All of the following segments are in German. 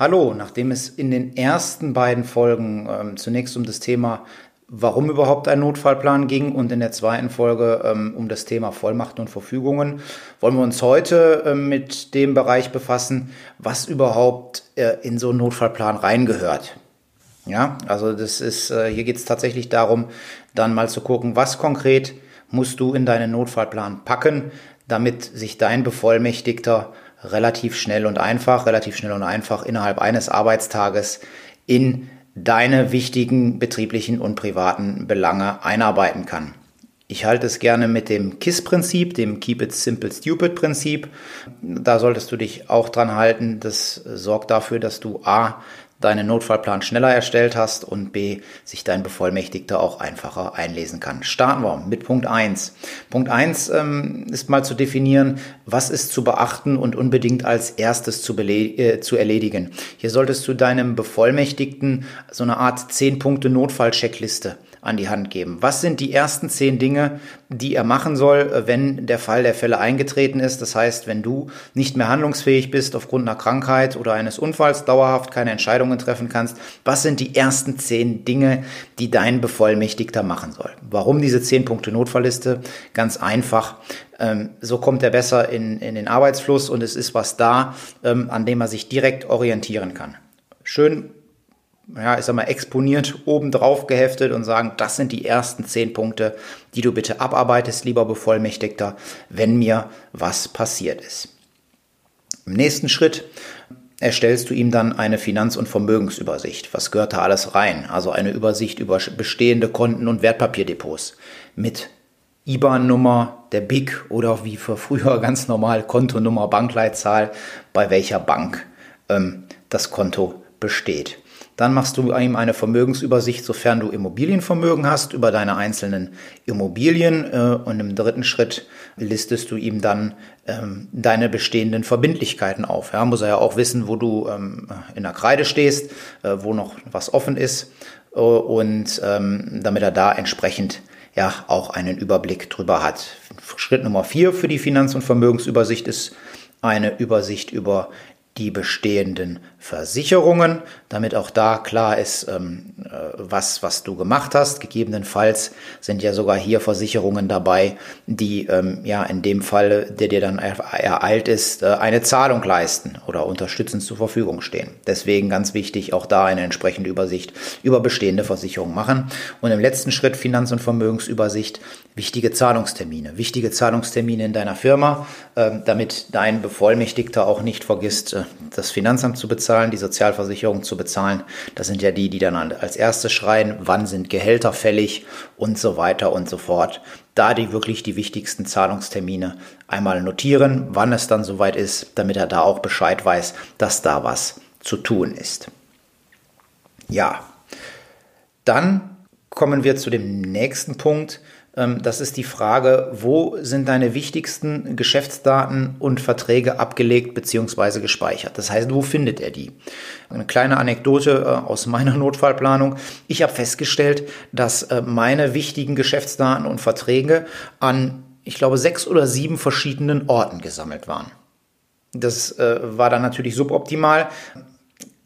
Hallo, nachdem es in den ersten beiden Folgen ähm, zunächst um das Thema, warum überhaupt ein Notfallplan ging und in der zweiten Folge ähm, um das Thema Vollmachten und Verfügungen, wollen wir uns heute äh, mit dem Bereich befassen, was überhaupt äh, in so einen Notfallplan reingehört. Ja, also das ist, äh, hier geht es tatsächlich darum, dann mal zu gucken, was konkret musst du in deinen Notfallplan packen, damit sich dein Bevollmächtigter relativ schnell und einfach, relativ schnell und einfach innerhalb eines Arbeitstages in deine wichtigen betrieblichen und privaten Belange einarbeiten kann. Ich halte es gerne mit dem KISS-Prinzip, dem Keep It Simple Stupid Prinzip. Da solltest du dich auch dran halten. Das sorgt dafür, dass du A, deinen Notfallplan schneller erstellt hast und B, sich dein Bevollmächtigter auch einfacher einlesen kann. Starten wir mit Punkt eins. Punkt eins ähm, ist mal zu definieren, was ist zu beachten und unbedingt als erstes zu, äh, zu erledigen. Hier solltest du deinem Bevollmächtigten so eine Art 10 Punkte Notfallcheckliste an die Hand geben. Was sind die ersten zehn Dinge, die er machen soll, äh, wenn der Fall der Fälle eingetreten ist? Das heißt, wenn du nicht mehr handlungsfähig bist aufgrund einer Krankheit oder eines Unfalls, dauerhaft keine Entscheidungen treffen kannst. Was sind die ersten zehn Dinge, die dein Bevollmächtigter machen soll? Warum diese zehn Punkte Notfallliste? Ganz einfach. Ähm, so kommt er besser in, in den Arbeitsfluss und es ist was da, ähm, an dem er sich direkt orientieren kann. Schön ja, ich sag mal, exponiert oben drauf geheftet und sagen, das sind die ersten zehn Punkte, die du bitte abarbeitest, lieber Bevollmächtigter, wenn mir was passiert ist. Im nächsten Schritt erstellst du ihm dann eine Finanz- und Vermögensübersicht. Was gehört da alles rein? Also eine Übersicht über bestehende Konten und Wertpapierdepots mit IBAN-Nummer, der BIC oder wie für früher ganz normal Kontonummer, Bankleitzahl, bei welcher Bank ähm, das Konto besteht. Dann machst du ihm eine Vermögensübersicht, sofern du Immobilienvermögen hast, über deine einzelnen Immobilien. Äh, und im dritten Schritt listest du ihm dann ähm, deine bestehenden Verbindlichkeiten auf. Ja, muss er ja auch wissen, wo du ähm, in der Kreide stehst, äh, wo noch was offen ist. Äh, und ähm, damit er da entsprechend ja auch einen Überblick drüber hat. Schritt Nummer vier für die Finanz- und Vermögensübersicht ist eine Übersicht über die bestehenden Versicherungen, damit auch da klar ist, ähm, äh, was, was du gemacht hast. Gegebenenfalls sind ja sogar hier Versicherungen dabei, die ähm, ja in dem Fall, der dir dann ereilt ist, äh, eine Zahlung leisten oder unterstützend zur Verfügung stehen. Deswegen ganz wichtig, auch da eine entsprechende Übersicht über bestehende Versicherungen machen. Und im letzten Schritt Finanz- und Vermögensübersicht, wichtige Zahlungstermine, wichtige Zahlungstermine in deiner Firma, äh, damit dein Bevollmächtigter auch nicht vergisst, äh, das Finanzamt zu bezahlen, die Sozialversicherung zu bezahlen. Das sind ja die, die dann als erstes schreien, wann sind Gehälter fällig und so weiter und so fort. Da die wirklich die wichtigsten Zahlungstermine einmal notieren, wann es dann soweit ist, damit er da auch Bescheid weiß, dass da was zu tun ist. Ja, dann kommen wir zu dem nächsten Punkt, das ist die Frage, wo sind deine wichtigsten Geschäftsdaten und Verträge abgelegt bzw. gespeichert? Das heißt, wo findet er die? Eine kleine Anekdote äh, aus meiner Notfallplanung. Ich habe festgestellt, dass äh, meine wichtigen Geschäftsdaten und Verträge an, ich glaube, sechs oder sieben verschiedenen Orten gesammelt waren. Das äh, war dann natürlich suboptimal.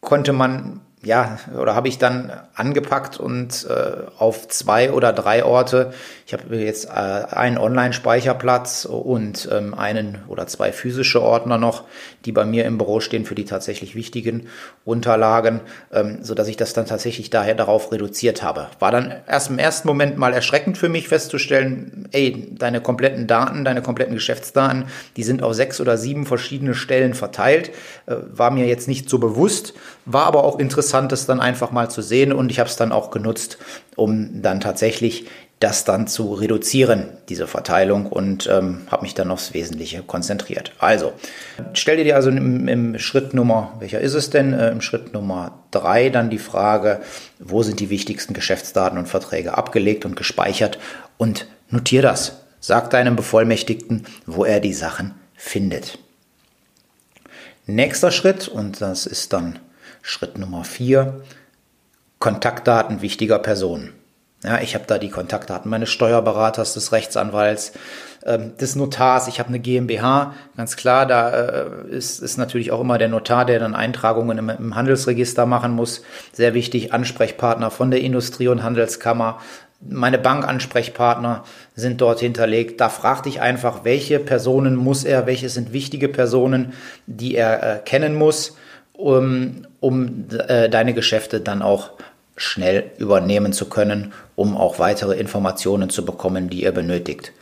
Konnte man ja, oder habe ich dann angepackt und äh, auf zwei oder drei Orte, ich habe jetzt äh, einen Online-Speicherplatz und ähm, einen oder zwei physische Ordner noch, die bei mir im Büro stehen für die tatsächlich wichtigen Unterlagen, ähm, so dass ich das dann tatsächlich daher darauf reduziert habe. War dann erst im ersten Moment mal erschreckend für mich festzustellen, ey, deine kompletten Daten, deine kompletten Geschäftsdaten, die sind auf sechs oder sieben verschiedene Stellen verteilt, äh, war mir jetzt nicht so bewusst, war aber auch interessant, das dann einfach mal zu sehen und ich habe es dann auch genutzt, um dann tatsächlich das dann zu reduzieren, diese Verteilung, und ähm, habe mich dann aufs Wesentliche konzentriert. Also, stell dir also im, im Schritt Nummer, welcher ist es denn? Äh, Im Schritt Nummer drei dann die Frage, wo sind die wichtigsten Geschäftsdaten und Verträge abgelegt und gespeichert und notier das. Sag deinem Bevollmächtigten, wo er die Sachen findet. Nächster Schritt, und das ist dann Schritt Nummer vier, Kontaktdaten wichtiger Personen. Ja, ich habe da die Kontaktdaten meines Steuerberaters, des Rechtsanwalts, ähm, des Notars. Ich habe eine GmbH, ganz klar. Da äh, ist, ist natürlich auch immer der Notar, der dann Eintragungen im, im Handelsregister machen muss. Sehr wichtig, Ansprechpartner von der Industrie- und Handelskammer. Meine Bankansprechpartner sind dort hinterlegt. Da frag dich einfach, welche Personen muss er, welche sind wichtige Personen, die er äh, kennen muss, um, um äh, deine Geschäfte dann auch schnell übernehmen zu können, um auch weitere Informationen zu bekommen, die ihr benötigt.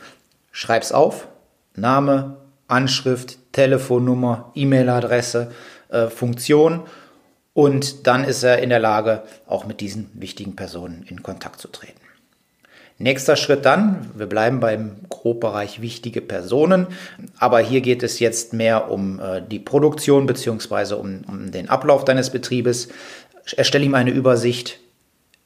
Schreib's auf. Name, Anschrift, Telefonnummer, E-Mail-Adresse, äh, Funktion und dann ist er in der Lage, auch mit diesen wichtigen Personen in Kontakt zu treten. Nächster Schritt dann, wir bleiben beim Grobbereich wichtige Personen, aber hier geht es jetzt mehr um äh, die Produktion beziehungsweise um, um den Ablauf deines Betriebes. Erstelle ihm eine Übersicht,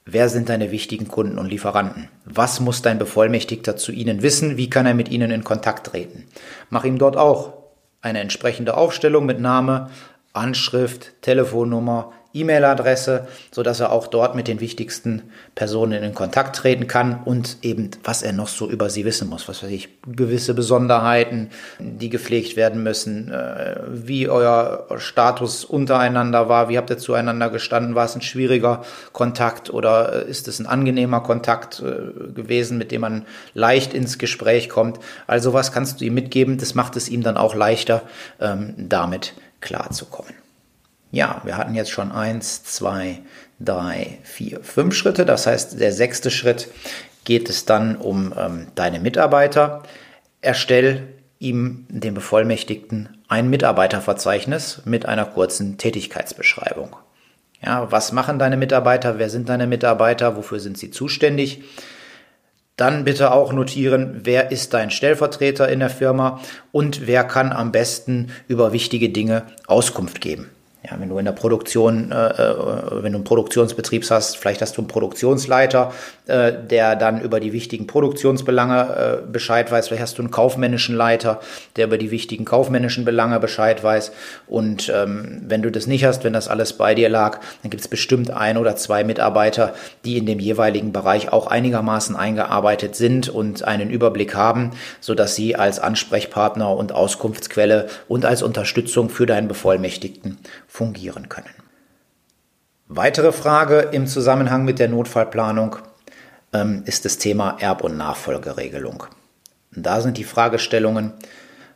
Wer sind deine wichtigen Kunden und Lieferanten? Was muss dein Bevollmächtigter zu ihnen wissen? Wie kann er mit ihnen in Kontakt treten? Mach ihm dort auch eine entsprechende Aufstellung mit Name, Anschrift, Telefonnummer, E-Mail-Adresse, so dass er auch dort mit den wichtigsten Personen in Kontakt treten kann und eben, was er noch so über sie wissen muss. Was weiß ich, gewisse Besonderheiten, die gepflegt werden müssen, äh, wie euer Status untereinander war, wie habt ihr zueinander gestanden, war es ein schwieriger Kontakt oder äh, ist es ein angenehmer Kontakt äh, gewesen, mit dem man leicht ins Gespräch kommt. Also was kannst du ihm mitgeben, das macht es ihm dann auch leichter, ähm, damit klarzukommen. Ja, wir hatten jetzt schon eins, zwei, drei, vier, fünf Schritte. Das heißt, der sechste Schritt geht es dann um ähm, deine Mitarbeiter. Erstell ihm, dem Bevollmächtigten, ein Mitarbeiterverzeichnis mit einer kurzen Tätigkeitsbeschreibung. Ja, was machen deine Mitarbeiter? Wer sind deine Mitarbeiter? Wofür sind sie zuständig? Dann bitte auch notieren, wer ist dein Stellvertreter in der Firma und wer kann am besten über wichtige Dinge Auskunft geben. Ja, wenn du in der Produktion, äh, äh, wenn du einen Produktionsbetrieb hast, vielleicht hast du einen Produktionsleiter, äh, der dann über die wichtigen Produktionsbelange äh, Bescheid weiß. Vielleicht hast du einen kaufmännischen Leiter, der über die wichtigen kaufmännischen Belange Bescheid weiß. Und ähm, wenn du das nicht hast, wenn das alles bei dir lag, dann gibt es bestimmt ein oder zwei Mitarbeiter, die in dem jeweiligen Bereich auch einigermaßen eingearbeitet sind und einen Überblick haben, so dass sie als Ansprechpartner und Auskunftsquelle und als Unterstützung für deinen Bevollmächtigten fungieren können. Weitere Frage im Zusammenhang mit der Notfallplanung ähm, ist das Thema Erb- und Nachfolgeregelung. Da sind die Fragestellungen,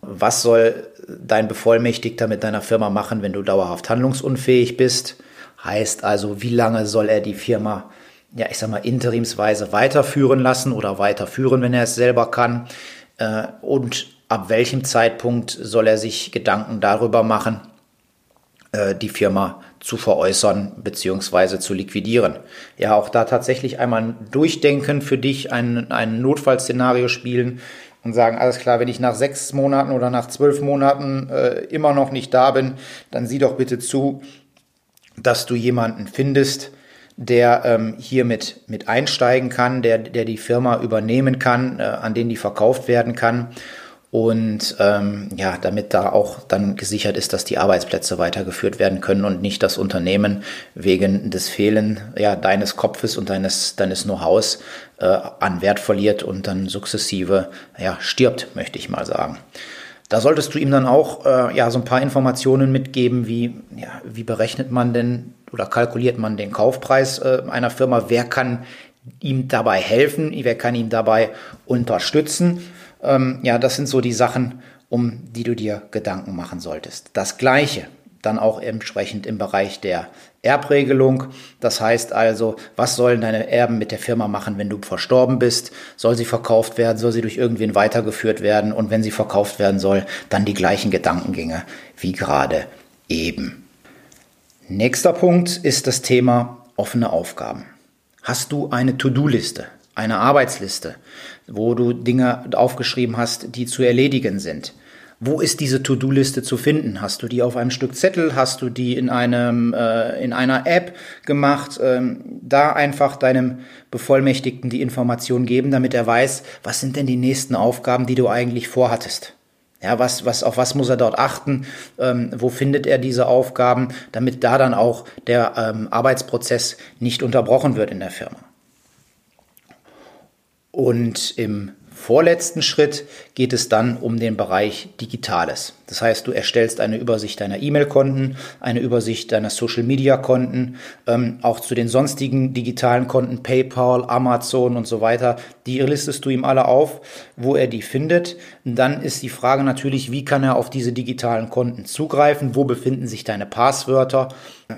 was soll dein Bevollmächtigter mit deiner Firma machen, wenn du dauerhaft handlungsunfähig bist? Heißt also, wie lange soll er die Firma, ja, ich sag mal, interimsweise weiterführen lassen oder weiterführen, wenn er es selber kann? Äh, und ab welchem Zeitpunkt soll er sich Gedanken darüber machen, die Firma zu veräußern bzw. zu liquidieren. Ja, auch da tatsächlich einmal durchdenken für dich, ein, ein Notfallszenario spielen und sagen, alles klar, wenn ich nach sechs Monaten oder nach zwölf Monaten äh, immer noch nicht da bin, dann sieh doch bitte zu, dass du jemanden findest, der ähm, hier mit, mit einsteigen kann, der, der die Firma übernehmen kann, äh, an den die verkauft werden kann und ähm, ja, damit da auch dann gesichert ist, dass die Arbeitsplätze weitergeführt werden können und nicht das Unternehmen wegen des Fehlen ja, deines Kopfes und deines, deines Know-hows äh, an Wert verliert und dann sukzessive ja, stirbt, möchte ich mal sagen. Da solltest du ihm dann auch äh, ja, so ein paar Informationen mitgeben, wie, ja, wie berechnet man denn oder kalkuliert man den Kaufpreis äh, einer Firma, wer kann ihm dabei helfen, wer kann ihm dabei unterstützen ähm, ja, das sind so die Sachen, um die du dir Gedanken machen solltest. Das Gleiche dann auch entsprechend im Bereich der Erbregelung. Das heißt also, was sollen deine Erben mit der Firma machen, wenn du verstorben bist? Soll sie verkauft werden? Soll sie durch irgendwen weitergeführt werden? Und wenn sie verkauft werden soll, dann die gleichen Gedankengänge wie gerade eben. Nächster Punkt ist das Thema offene Aufgaben. Hast du eine To-Do-Liste? Eine Arbeitsliste, wo du Dinge aufgeschrieben hast, die zu erledigen sind. Wo ist diese To-Do-Liste zu finden? Hast du die auf einem Stück Zettel? Hast du die in einem äh, in einer App gemacht? Ähm, da einfach deinem Bevollmächtigten die Information geben, damit er weiß, was sind denn die nächsten Aufgaben, die du eigentlich vorhattest. Ja, was, was, auf was muss er dort achten? Ähm, wo findet er diese Aufgaben, damit da dann auch der ähm, Arbeitsprozess nicht unterbrochen wird in der Firma? Und im vorletzten Schritt geht es dann um den Bereich Digitales. Das heißt, du erstellst eine Übersicht deiner E-Mail-Konten, eine Übersicht deiner Social-Media-Konten, ähm, auch zu den sonstigen digitalen Konten, PayPal, Amazon und so weiter. Die listest du ihm alle auf, wo er die findet. Und dann ist die Frage natürlich, wie kann er auf diese digitalen Konten zugreifen? Wo befinden sich deine Passwörter?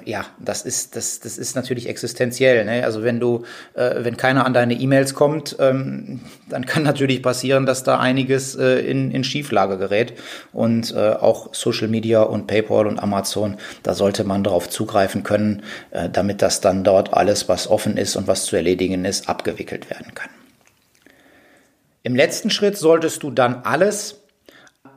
Ja, das ist, das, das ist natürlich existenziell. Ne? Also wenn du, äh, wenn keiner an deine E-Mails kommt, ähm, dann kann natürlich passieren, dass da einiges äh, in, in Schieflage gerät. Und äh, auch Social Media und PayPal und Amazon, da sollte man darauf zugreifen können, äh, damit das dann dort alles, was offen ist und was zu erledigen ist, abgewickelt werden kann. Im letzten Schritt solltest du dann alles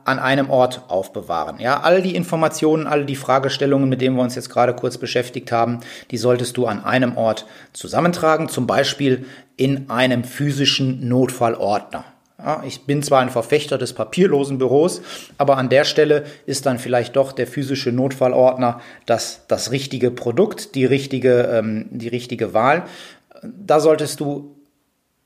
an einem Ort aufbewahren. Ja, all die Informationen, all die Fragestellungen, mit denen wir uns jetzt gerade kurz beschäftigt haben, die solltest du an einem Ort zusammentragen, zum Beispiel in einem physischen Notfallordner. Ich bin zwar ein Verfechter des papierlosen Büros, aber an der Stelle ist dann vielleicht doch der physische Notfallordner das, das richtige Produkt, die richtige, ähm, die richtige Wahl. Da solltest du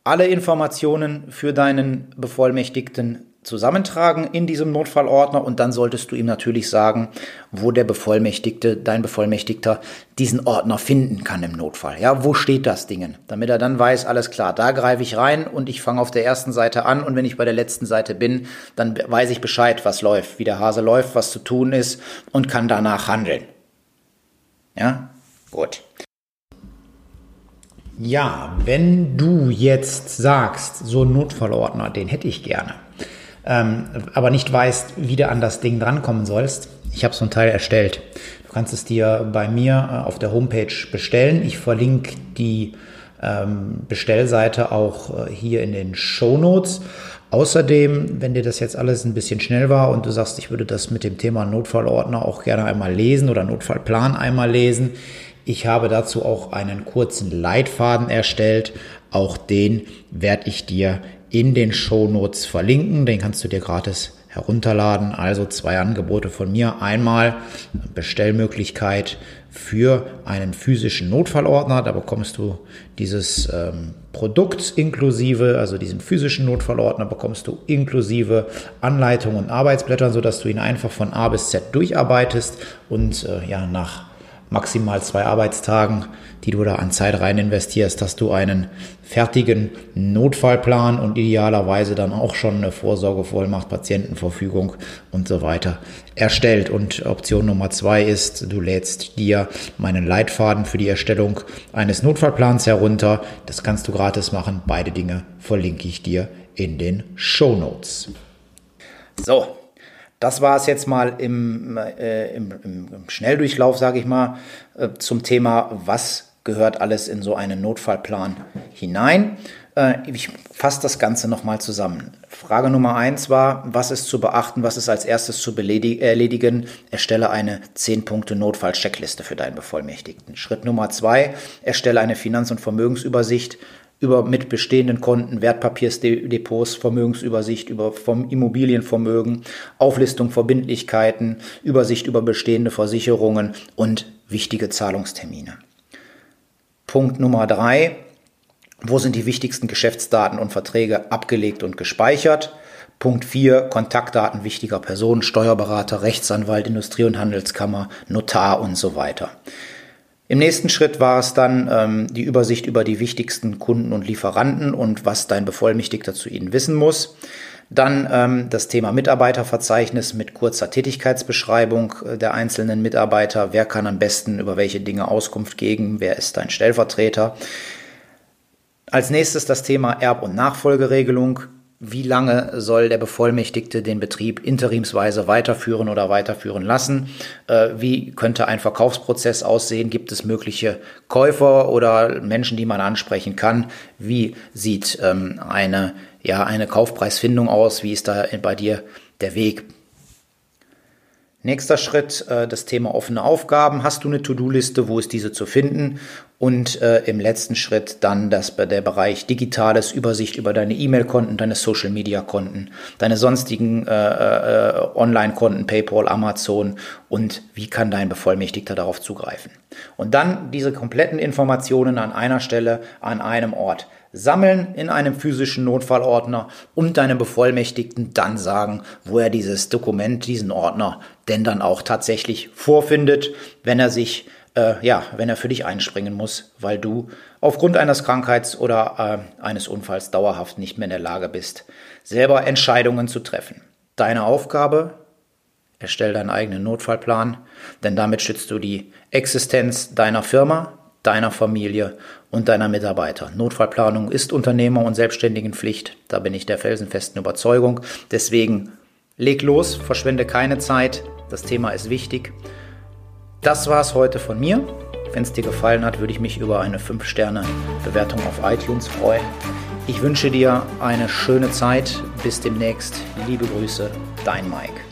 alle Informationen für deinen Bevollmächtigten zusammentragen in diesem Notfallordner und dann solltest du ihm natürlich sagen, wo der Bevollmächtigte, dein Bevollmächtigter, diesen Ordner finden kann im Notfall. Ja, wo steht das Ding? Damit er dann weiß, alles klar, da greife ich rein und ich fange auf der ersten Seite an und wenn ich bei der letzten Seite bin, dann weiß ich Bescheid, was läuft, wie der Hase läuft, was zu tun ist und kann danach handeln. Ja, gut. Ja, wenn du jetzt sagst, so ein Notfallordner, den hätte ich gerne ähm, aber nicht weißt, wie du an das Ding drankommen sollst, ich habe so ein Teil erstellt. Du kannst es dir bei mir äh, auf der Homepage bestellen. Ich verlinke die ähm, Bestellseite auch äh, hier in den Show Notes. Außerdem, wenn dir das jetzt alles ein bisschen schnell war und du sagst, ich würde das mit dem Thema Notfallordner auch gerne einmal lesen oder Notfallplan einmal lesen, ich habe dazu auch einen kurzen Leitfaden erstellt. Auch den werde ich dir in den Shownotes verlinken. Den kannst du dir gratis herunterladen. Also zwei Angebote von mir. Einmal Bestellmöglichkeit für einen physischen Notfallordner. Da bekommst du dieses ähm, Produkt inklusive, also diesen physischen Notfallordner bekommst du inklusive Anleitung und Arbeitsblättern, sodass du ihn einfach von A bis Z durcharbeitest und äh, ja nach maximal zwei Arbeitstagen, die du da an Zeit rein investierst, hast du einen fertigen Notfallplan und idealerweise dann auch schon eine Vorsorgevollmacht, Patientenverfügung und so weiter erstellt. Und Option Nummer zwei ist, du lädst dir meinen Leitfaden für die Erstellung eines Notfallplans herunter. Das kannst du gratis machen. Beide Dinge verlinke ich dir in den Show Notes. So, das war es jetzt mal im, äh, im, im, Schnelldurchlauf, sage ich mal, äh, zum Thema, was gehört alles in so einen Notfallplan hinein. Äh, ich fasse das Ganze nochmal zusammen. Frage Nummer eins war, was ist zu beachten, was ist als erstes zu erledigen? Erstelle eine 10-Punkte-Notfall-Checkliste für deinen Bevollmächtigten. Schritt Nummer zwei, erstelle eine Finanz- und Vermögensübersicht über mit bestehenden Konten, Wertpapiersdepots, Vermögensübersicht über vom Immobilienvermögen, Auflistung Verbindlichkeiten, Übersicht über bestehende Versicherungen und wichtige Zahlungstermine. Punkt Nummer drei. Wo sind die wichtigsten Geschäftsdaten und Verträge abgelegt und gespeichert? Punkt 4, Kontaktdaten wichtiger Personen, Steuerberater, Rechtsanwalt, Industrie- und Handelskammer, Notar und so weiter. Im nächsten Schritt war es dann ähm, die Übersicht über die wichtigsten Kunden und Lieferanten und was dein Bevollmächtigter zu ihnen wissen muss. Dann ähm, das Thema Mitarbeiterverzeichnis mit kurzer Tätigkeitsbeschreibung äh, der einzelnen Mitarbeiter. Wer kann am besten über welche Dinge Auskunft geben? Wer ist dein Stellvertreter? Als nächstes das Thema Erb- und Nachfolgeregelung wie lange soll der Bevollmächtigte den Betrieb interimsweise weiterführen oder weiterführen lassen? Äh, wie könnte ein Verkaufsprozess aussehen? Gibt es mögliche Käufer oder Menschen, die man ansprechen kann? Wie sieht ähm, eine, ja, eine Kaufpreisfindung aus? Wie ist da bei dir der Weg? Nächster Schritt, äh, das Thema offene Aufgaben. Hast du eine To-Do-Liste? Wo ist diese zu finden? Und äh, im letzten Schritt dann das, der Bereich Digitales, Übersicht über deine E-Mail-Konten, deine Social-Media-Konten, deine sonstigen äh, äh, Online-Konten, PayPal, Amazon und wie kann dein Bevollmächtigter darauf zugreifen. Und dann diese kompletten Informationen an einer Stelle, an einem Ort sammeln in einem physischen Notfallordner und deinem Bevollmächtigten dann sagen, wo er dieses Dokument, diesen Ordner denn dann auch tatsächlich vorfindet, wenn er sich äh, ja, wenn er für dich einspringen muss, weil du aufgrund eines Krankheits- oder äh, eines Unfalls dauerhaft nicht mehr in der Lage bist, selber Entscheidungen zu treffen. Deine Aufgabe, erstell deinen eigenen Notfallplan, denn damit schützt du die Existenz deiner Firma, deiner Familie und deiner Mitarbeiter. Notfallplanung ist Unternehmer- und Selbstständigenpflicht. Da bin ich der felsenfesten Überzeugung. Deswegen leg los, verschwende keine Zeit. Das Thema ist wichtig. Das war es heute von mir. Wenn es dir gefallen hat, würde ich mich über eine 5-Sterne-Bewertung auf iTunes freuen. Ich wünsche dir eine schöne Zeit. Bis demnächst. Liebe Grüße, dein Mike.